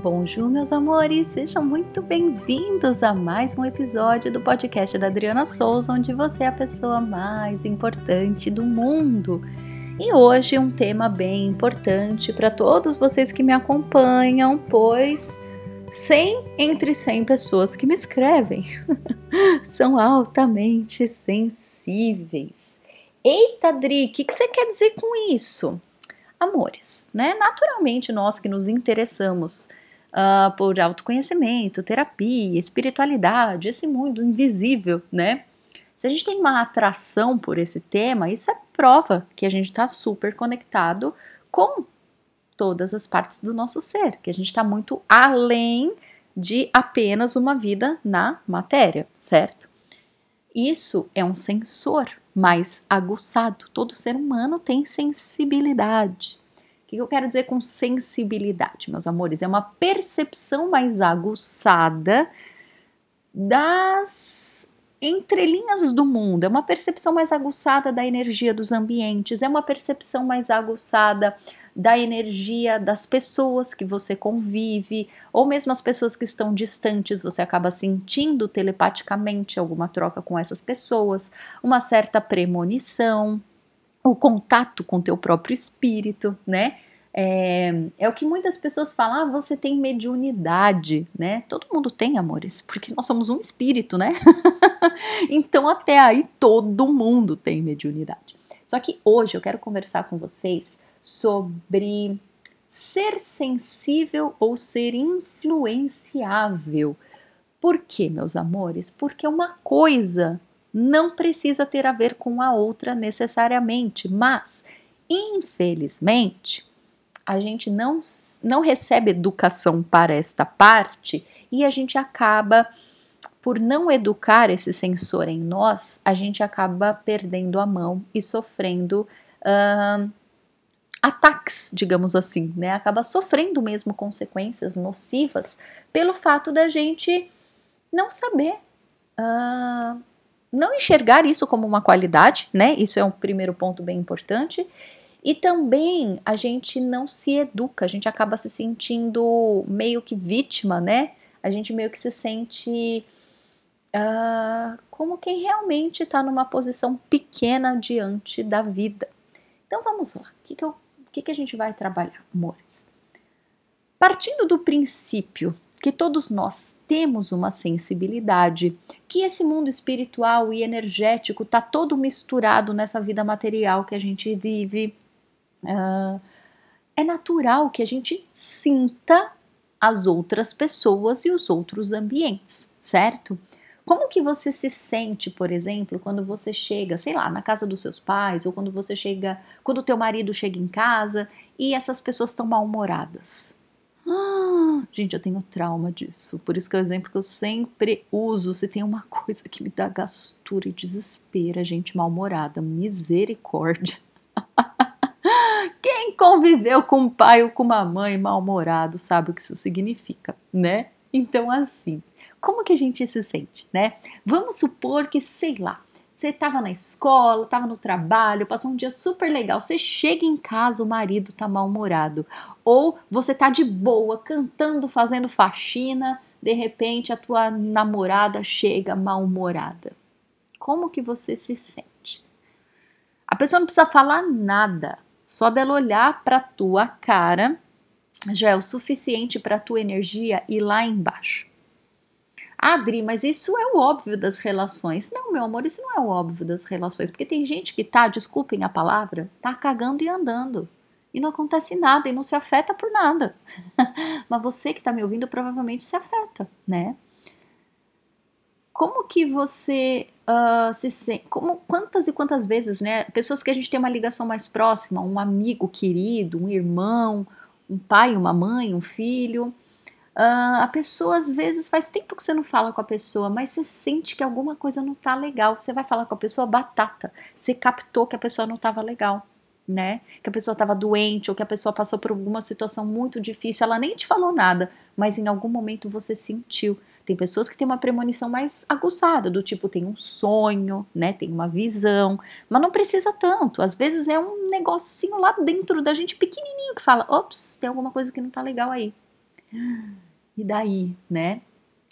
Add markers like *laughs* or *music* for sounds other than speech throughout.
Bonjour, meus amores, sejam muito bem-vindos a mais um episódio do podcast da Adriana Souza, onde você é a pessoa mais importante do mundo. E hoje um tema bem importante para todos vocês que me acompanham, pois 100 entre 100 pessoas que me escrevem *laughs* são altamente sensíveis. Eita, Dri, o que, que você quer dizer com isso? Amores, né? Naturalmente, nós que nos interessamos uh, por autoconhecimento, terapia, espiritualidade, esse mundo invisível, né? Se a gente tem uma atração por esse tema, isso é prova que a gente está super conectado com todas as partes do nosso ser, que a gente está muito além de apenas uma vida na matéria, certo? Isso é um sensor mais aguçado. Todo ser humano tem sensibilidade. O que eu quero dizer com sensibilidade, meus amores? É uma percepção mais aguçada das entrelinhas do mundo, é uma percepção mais aguçada da energia dos ambientes, é uma percepção mais aguçada da energia das pessoas que você convive, ou mesmo as pessoas que estão distantes, você acaba sentindo telepaticamente alguma troca com essas pessoas, uma certa premonição o contato com teu próprio espírito, né? É, é, o que muitas pessoas falam, ah, você tem mediunidade, né? Todo mundo tem, amores, porque nós somos um espírito, né? *laughs* então até aí todo mundo tem mediunidade. Só que hoje eu quero conversar com vocês sobre ser sensível ou ser influenciável. Por quê, meus amores? Porque uma coisa não precisa ter a ver com a outra necessariamente, mas infelizmente a gente não, não recebe educação para esta parte e a gente acaba, por não educar esse sensor em nós, a gente acaba perdendo a mão e sofrendo uh, ataques, digamos assim, né? Acaba sofrendo mesmo consequências nocivas pelo fato da gente não saber uh, não enxergar isso como uma qualidade, né? Isso é um primeiro ponto bem importante. E também a gente não se educa, a gente acaba se sentindo meio que vítima, né? A gente meio que se sente uh, como quem realmente está numa posição pequena diante da vida. Então vamos lá, o que, que, que, que a gente vai trabalhar, amores? Partindo do princípio que todos nós temos uma sensibilidade, que esse mundo espiritual e energético está todo misturado nessa vida material que a gente vive. Uh, é natural que a gente sinta as outras pessoas e os outros ambientes, certo? Como que você se sente, por exemplo, quando você chega, sei lá, na casa dos seus pais, ou quando você chega, quando o teu marido chega em casa e essas pessoas estão mal-humoradas? Ah, gente, eu tenho trauma disso. Por isso que é o exemplo que eu sempre uso. Se tem uma coisa que me dá gastura e desespera, gente mal-humorada, misericórdia. *laughs* Quem conviveu com um pai ou com uma mãe mal-humorado sabe o que isso significa, né? Então, assim, como que a gente se sente, né? Vamos supor que, sei lá, você estava na escola, estava no trabalho, passou um dia super legal. Você chega em casa, o marido tá mal-humorado. Ou você tá de boa, cantando, fazendo faxina, de repente a tua namorada chega mal-humorada. Como que você se sente? A pessoa não precisa falar nada, só dela olhar para tua cara já é o suficiente para tua energia ir lá embaixo. Adri, mas isso é o óbvio das relações. Não, meu amor, isso não é o óbvio das relações, porque tem gente que tá, desculpem a palavra, tá cagando e andando. E não acontece nada e não se afeta por nada. *laughs* mas você que tá me ouvindo provavelmente se afeta, né? Como que você uh, se sente? Como, quantas e quantas vezes, né? Pessoas que a gente tem uma ligação mais próxima, um amigo querido, um irmão, um pai, uma mãe, um filho Uh, a pessoa, às vezes, faz tempo que você não fala com a pessoa, mas você sente que alguma coisa não tá legal. Você vai falar com a pessoa batata. Você captou que a pessoa não tava legal, né? Que a pessoa tava doente ou que a pessoa passou por alguma situação muito difícil. Ela nem te falou nada, mas em algum momento você sentiu. Tem pessoas que têm uma premonição mais aguçada, do tipo tem um sonho, né? Tem uma visão, mas não precisa tanto. Às vezes é um negocinho lá dentro da gente pequenininho que fala: ops, tem alguma coisa que não tá legal aí E daí, né?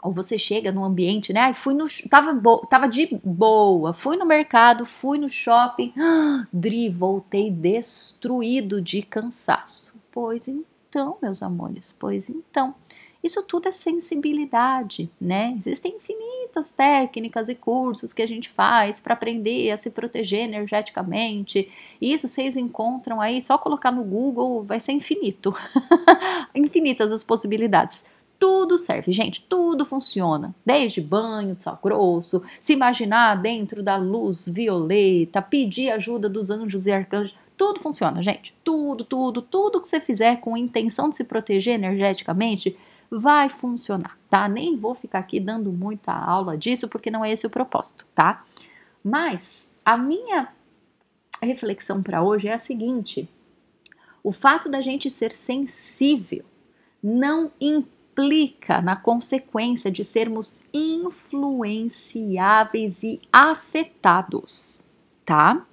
Ou você chega no ambiente, né? Ai, fui no. Tava, bo, tava de boa, fui no mercado, fui no shopping. *gasps* Dri, voltei destruído de cansaço. Pois então, meus amores, pois então. Isso tudo é sensibilidade, né? Existem infinitas técnicas e cursos que a gente faz para aprender a se proteger energeticamente. Isso vocês encontram aí, só colocar no Google, vai ser infinito. *laughs* Infinitas as possibilidades. Tudo serve, gente, tudo funciona. Desde banho de sal grosso, se imaginar dentro da luz violeta, pedir ajuda dos anjos e arcanjos. Tudo funciona, gente. Tudo, tudo, tudo que você fizer com intenção de se proteger energeticamente vai funcionar, tá? Nem vou ficar aqui dando muita aula disso porque não é esse o propósito, tá? Mas a minha reflexão para hoje é a seguinte: o fato da gente ser sensível não implica implica na consequência de sermos influenciáveis e afetados, tá?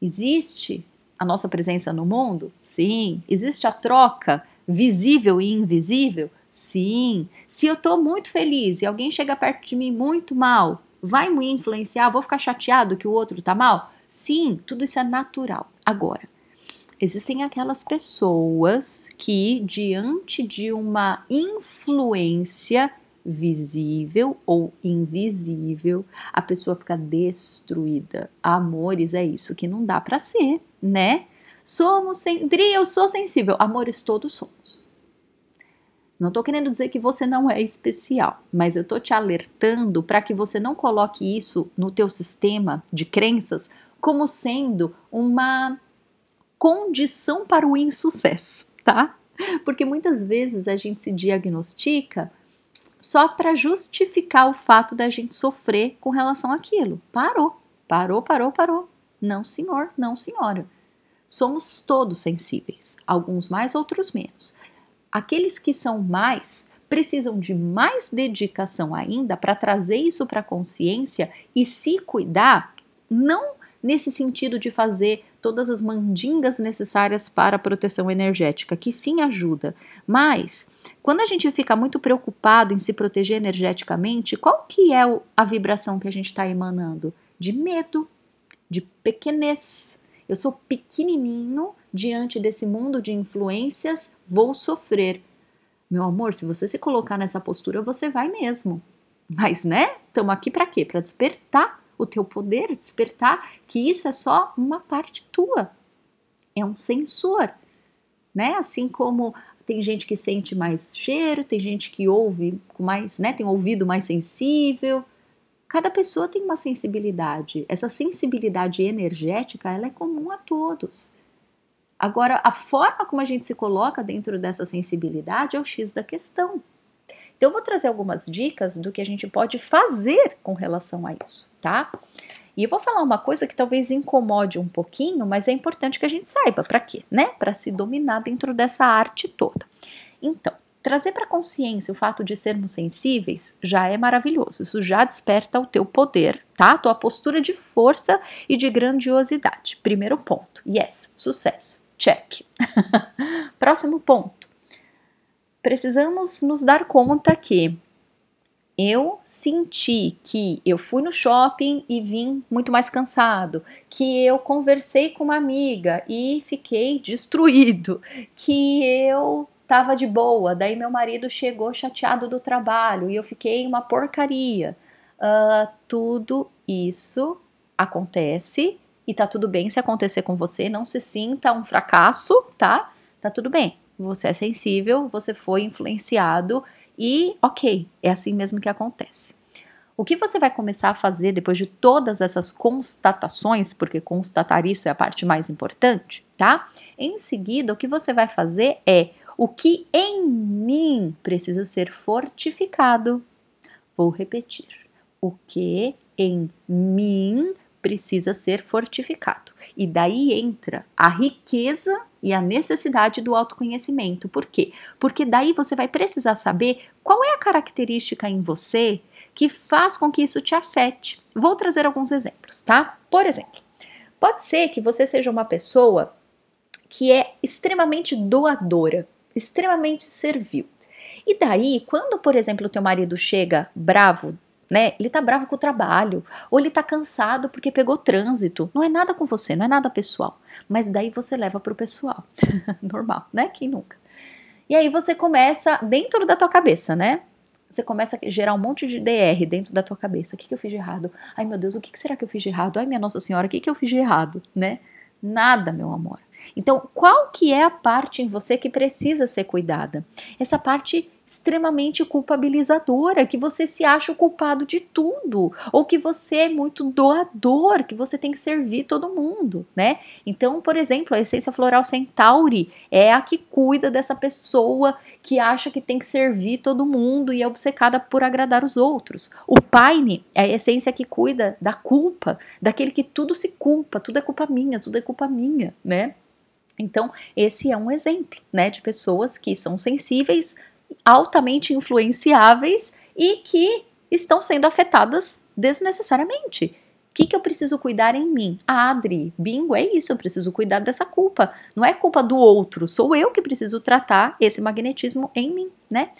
Existe a nossa presença no mundo? Sim. Existe a troca visível e invisível? Sim. Se eu tô muito feliz e alguém chega perto de mim muito mal, vai me influenciar? Vou ficar chateado que o outro tá mal? Sim, tudo isso é natural. Agora, Existem aquelas pessoas que, diante de uma influência visível ou invisível, a pessoa fica destruída. Amores, é isso que não dá para ser, né? Somos, sen... Eu sou sensível. Amores, todos somos. Não tô querendo dizer que você não é especial, mas eu tô te alertando para que você não coloque isso no teu sistema de crenças como sendo uma condição para o insucesso, tá? Porque muitas vezes a gente se diagnostica só para justificar o fato da gente sofrer com relação àquilo. Parou, parou, parou, parou. Não, senhor, não, senhora. Somos todos sensíveis, alguns mais, outros menos. Aqueles que são mais precisam de mais dedicação ainda para trazer isso para a consciência e se cuidar, não nesse sentido de fazer todas as mandingas necessárias para a proteção energética, que sim ajuda. Mas quando a gente fica muito preocupado em se proteger energeticamente, qual que é a vibração que a gente está emanando? De medo, de pequenez. Eu sou pequenininho diante desse mundo de influências, vou sofrer. Meu amor, se você se colocar nessa postura, você vai mesmo. Mas, né? Estamos aqui para quê? Para despertar o teu poder, despertar que isso é só uma parte tua. É um sensor, né? Assim como tem gente que sente mais cheiro, tem gente que ouve com mais, né, tem ouvido mais sensível. Cada pessoa tem uma sensibilidade. Essa sensibilidade energética, ela é comum a todos. Agora, a forma como a gente se coloca dentro dessa sensibilidade é o X da questão. Então, eu vou trazer algumas dicas do que a gente pode fazer com relação a isso, tá? E eu vou falar uma coisa que talvez incomode um pouquinho, mas é importante que a gente saiba para quê, né? Para se dominar dentro dessa arte toda. Então, trazer para consciência o fato de sermos sensíveis já é maravilhoso. Isso já desperta o teu poder, tá? A tua postura de força e de grandiosidade. Primeiro ponto. Yes, sucesso. Check. *laughs* Próximo ponto precisamos nos dar conta que eu senti que eu fui no shopping e vim muito mais cansado, que eu conversei com uma amiga e fiquei destruído, que eu tava de boa, daí meu marido chegou chateado do trabalho e eu fiquei uma porcaria. Uh, tudo isso acontece e tá tudo bem se acontecer com você, não se sinta um fracasso, tá? Tá tudo bem você é sensível, você foi influenciado e ok, é assim mesmo que acontece. O que você vai começar a fazer depois de todas essas constatações, porque constatar isso é a parte mais importante, tá? Em seguida, o que você vai fazer é o que em mim precisa ser fortificado. Vou repetir. O que em mim precisa ser fortificado. E daí entra a riqueza e a necessidade do autoconhecimento. Por quê? Porque daí você vai precisar saber qual é a característica em você que faz com que isso te afete. Vou trazer alguns exemplos, tá? Por exemplo, pode ser que você seja uma pessoa que é extremamente doadora, extremamente servil. E daí, quando, por exemplo, o teu marido chega bravo, né? Ele tá bravo com o trabalho, ou ele tá cansado porque pegou trânsito. Não é nada com você, não é nada pessoal. Mas daí você leva pro pessoal. *laughs* Normal, né? Quem nunca? E aí você começa dentro da tua cabeça, né? Você começa a gerar um monte de DR dentro da tua cabeça. O que, que eu fiz de errado? Ai, meu Deus, o que, que será que eu fiz de errado? Ai, minha Nossa Senhora, o que, que eu fiz de errado? Né? Nada, meu amor. Então, qual que é a parte em você que precisa ser cuidada? Essa parte extremamente culpabilizadora, que você se acha o culpado de tudo, ou que você é muito doador, que você tem que servir todo mundo, né? Então, por exemplo, a essência floral Centauri é a que cuida dessa pessoa que acha que tem que servir todo mundo e é obcecada por agradar os outros. O Paine é a essência que cuida da culpa, daquele que tudo se culpa, tudo é culpa minha, tudo é culpa minha, né? Então, esse é um exemplo, né, de pessoas que são sensíveis altamente influenciáveis e que estão sendo afetadas desnecessariamente. O que, que eu preciso cuidar em mim? Ah, Adri, bingo, é isso, eu preciso cuidar dessa culpa. Não é culpa do outro, sou eu que preciso tratar esse magnetismo em mim, né?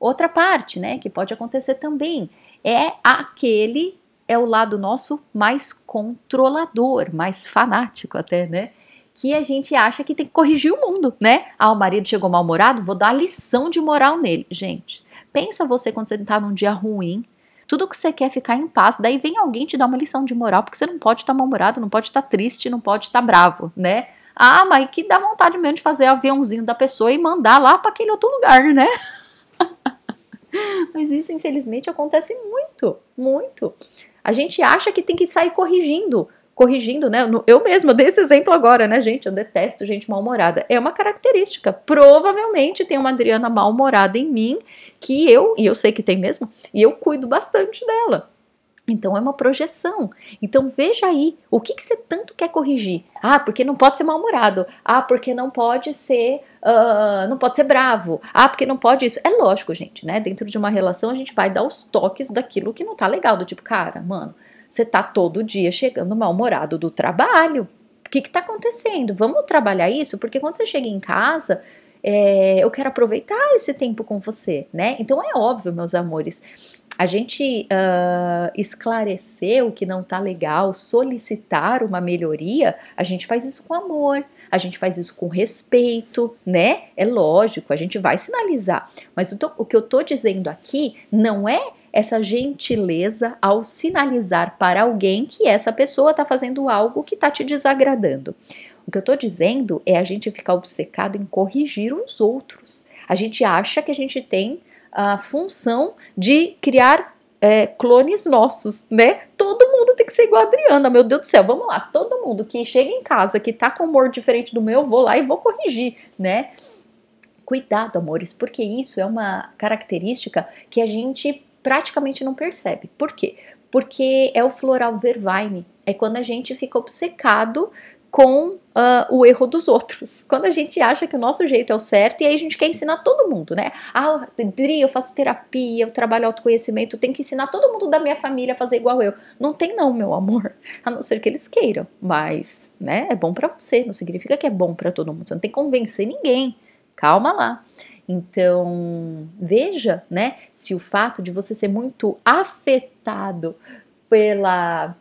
Outra parte, né, que pode acontecer também, é aquele, é o lado nosso mais controlador, mais fanático até, né? Que a gente acha que tem que corrigir o mundo, né? Ah, o marido chegou mal-humorado, vou dar lição de moral nele. Gente, pensa você quando você tá num dia ruim, tudo que você quer é ficar em paz, daí vem alguém te dar uma lição de moral, porque você não pode estar tá mal-humorado, não pode estar tá triste, não pode estar tá bravo, né? Ah, mas que dá vontade mesmo de fazer aviãozinho da pessoa e mandar lá para aquele outro lugar, né? *laughs* mas isso, infelizmente, acontece muito, muito. A gente acha que tem que sair corrigindo corrigindo, né? Eu mesma dei esse exemplo agora, né, gente? Eu detesto gente mal-humorada. É uma característica. Provavelmente tem uma Adriana mal-humorada em mim que eu, e eu sei que tem mesmo, e eu cuido bastante dela. Então é uma projeção. Então veja aí, o que, que você tanto quer corrigir? Ah, porque não pode ser mal-humorado. Ah, porque não pode ser, uh, não pode ser bravo. Ah, porque não pode isso. É lógico, gente, né? Dentro de uma relação a gente vai dar os toques daquilo que não tá legal, do tipo, cara, mano, você tá todo dia chegando mal-humorado do trabalho. O que está acontecendo? Vamos trabalhar isso? Porque quando você chega em casa, é, eu quero aproveitar esse tempo com você, né? Então é óbvio, meus amores, a gente uh, esclarecer o que não tá legal, solicitar uma melhoria, a gente faz isso com amor, a gente faz isso com respeito, né? É lógico, a gente vai sinalizar. Mas o, o que eu tô dizendo aqui não é essa gentileza ao sinalizar para alguém que essa pessoa está fazendo algo que está te desagradando. O que eu estou dizendo é a gente ficar obcecado em corrigir os outros. A gente acha que a gente tem a função de criar é, clones nossos, né? Todo tem que ser igual a Adriana, meu Deus do céu, vamos lá, todo mundo que chega em casa, que tá com humor diferente do meu, eu vou lá e vou corrigir, né? Cuidado, amores, porque isso é uma característica que a gente praticamente não percebe. Por quê? Porque é o floral vervine. É quando a gente fica obcecado com uh, o erro dos outros. Quando a gente acha que o nosso jeito é o certo e aí a gente quer ensinar todo mundo, né? Ah, Dri, eu faço terapia, eu trabalho autoconhecimento, tem que ensinar todo mundo da minha família a fazer igual eu. Não tem não, meu amor. A não ser que eles queiram, mas, né, é bom para você, não significa que é bom para todo mundo. Você não tem que convencer ninguém. Calma lá. Então, veja, né, se o fato de você ser muito afetado pela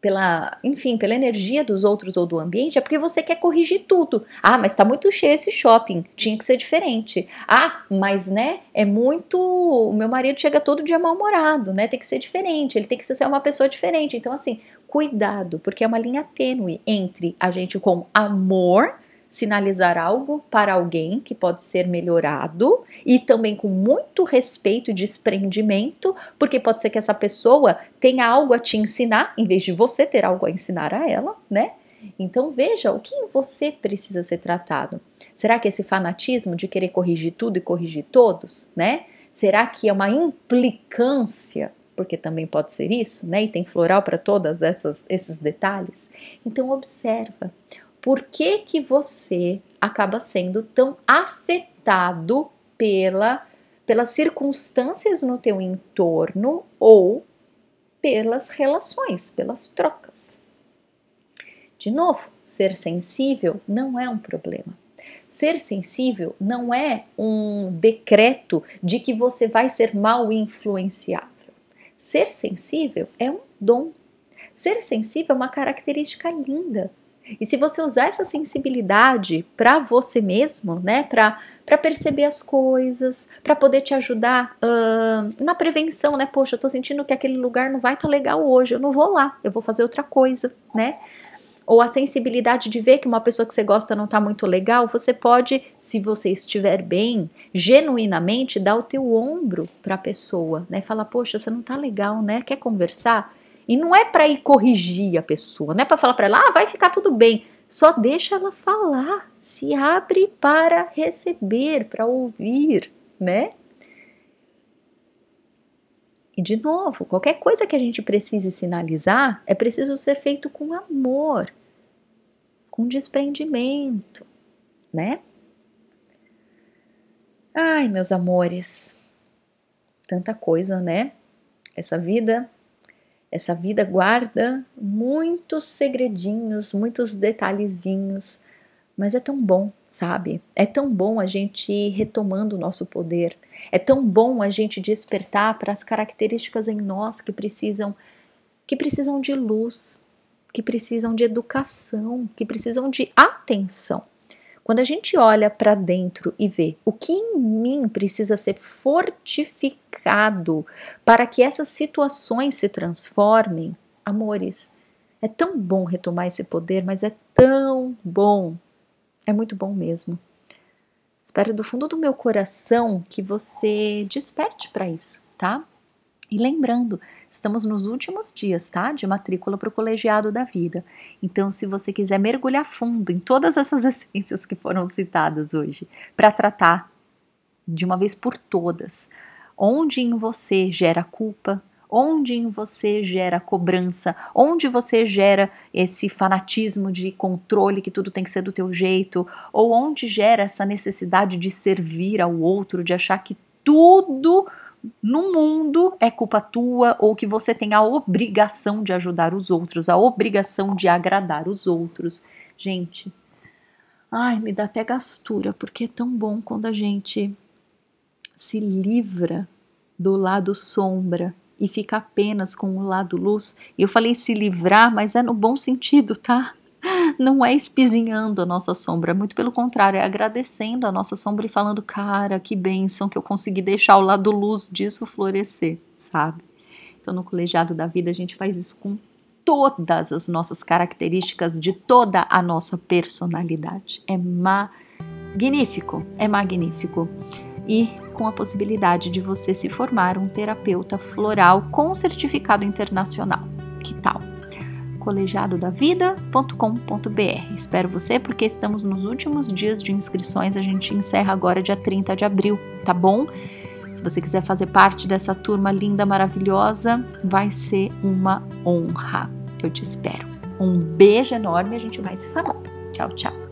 pela, enfim, pela energia dos outros ou do ambiente, é porque você quer corrigir tudo. Ah, mas tá muito cheio esse shopping, tinha que ser diferente. Ah, mas né, é muito, o meu marido chega todo dia mal-humorado, né? Tem que ser diferente, ele tem que ser uma pessoa diferente. Então assim, cuidado, porque é uma linha tênue entre a gente com amor sinalizar algo para alguém que pode ser melhorado e também com muito respeito e desprendimento, porque pode ser que essa pessoa tenha algo a te ensinar em vez de você ter algo a ensinar a ela, né? Então veja o que você precisa ser tratado. Será que esse fanatismo de querer corrigir tudo e corrigir todos, né? Será que é uma implicância porque também pode ser isso, né? E tem floral para todas essas esses detalhes. Então observa, por que, que você acaba sendo tão afetado pela, pelas circunstâncias no teu entorno ou pelas relações, pelas trocas. De novo, ser sensível não é um problema. Ser sensível não é um decreto de que você vai ser mal influenciável. Ser sensível é um dom. Ser sensível é uma característica linda. E se você usar essa sensibilidade para você mesmo, né, para perceber as coisas, para poder te ajudar uh, na prevenção, né? Poxa, eu tô sentindo que aquele lugar não vai estar tá legal hoje, eu não vou lá, eu vou fazer outra coisa, né? Ou a sensibilidade de ver que uma pessoa que você gosta não tá muito legal, você pode, se você estiver bem, genuinamente dar o teu ombro para a pessoa, né? Falar, poxa, você não tá legal, né? Quer conversar? E não é para ir corrigir a pessoa, não é para falar para ela, ah, vai ficar tudo bem. Só deixa ela falar, se abre para receber, para ouvir, né? E de novo, qualquer coisa que a gente precise sinalizar é preciso ser feito com amor, com desprendimento, né? Ai, meus amores, tanta coisa, né? Essa vida essa vida guarda muitos segredinhos, muitos detalhezinhos, mas é tão bom, sabe? É tão bom a gente ir retomando o nosso poder. É tão bom a gente despertar para as características em nós que precisam que precisam de luz, que precisam de educação, que precisam de atenção. Quando a gente olha para dentro e vê o que em mim precisa ser fortificado para que essas situações se transformem, amores, é tão bom retomar esse poder, mas é tão bom. É muito bom mesmo. Espero do fundo do meu coração que você desperte para isso, tá? E lembrando, Estamos nos últimos dias, tá? De matrícula para o colegiado da vida. Então, se você quiser mergulhar fundo em todas essas *laughs* essências que foram citadas hoje, para tratar de uma vez por todas, onde em você gera culpa, onde em você gera cobrança, onde você gera esse fanatismo de controle que tudo tem que ser do teu jeito, ou onde gera essa necessidade de servir ao outro, de achar que tudo no mundo é culpa tua ou que você tem a obrigação de ajudar os outros, a obrigação de agradar os outros. Gente, ai, me dá até gastura, porque é tão bom quando a gente se livra do lado sombra e fica apenas com o lado luz. Eu falei se livrar, mas é no bom sentido, tá? não é espizinhando a nossa sombra, muito pelo contrário, é agradecendo a nossa sombra e falando, cara, que bênção que eu consegui deixar o lado luz disso florescer, sabe? Então, no colegiado da vida, a gente faz isso com todas as nossas características, de toda a nossa personalidade. É magnífico, é magnífico. E com a possibilidade de você se formar um terapeuta floral com certificado internacional. Que tal? colegiadodavida.com.br. Espero você porque estamos nos últimos dias de inscrições, a gente encerra agora dia 30 de abril, tá bom? Se você quiser fazer parte dessa turma linda, maravilhosa, vai ser uma honra. Eu te espero. Um beijo enorme, a gente vai se falando. Tchau, tchau.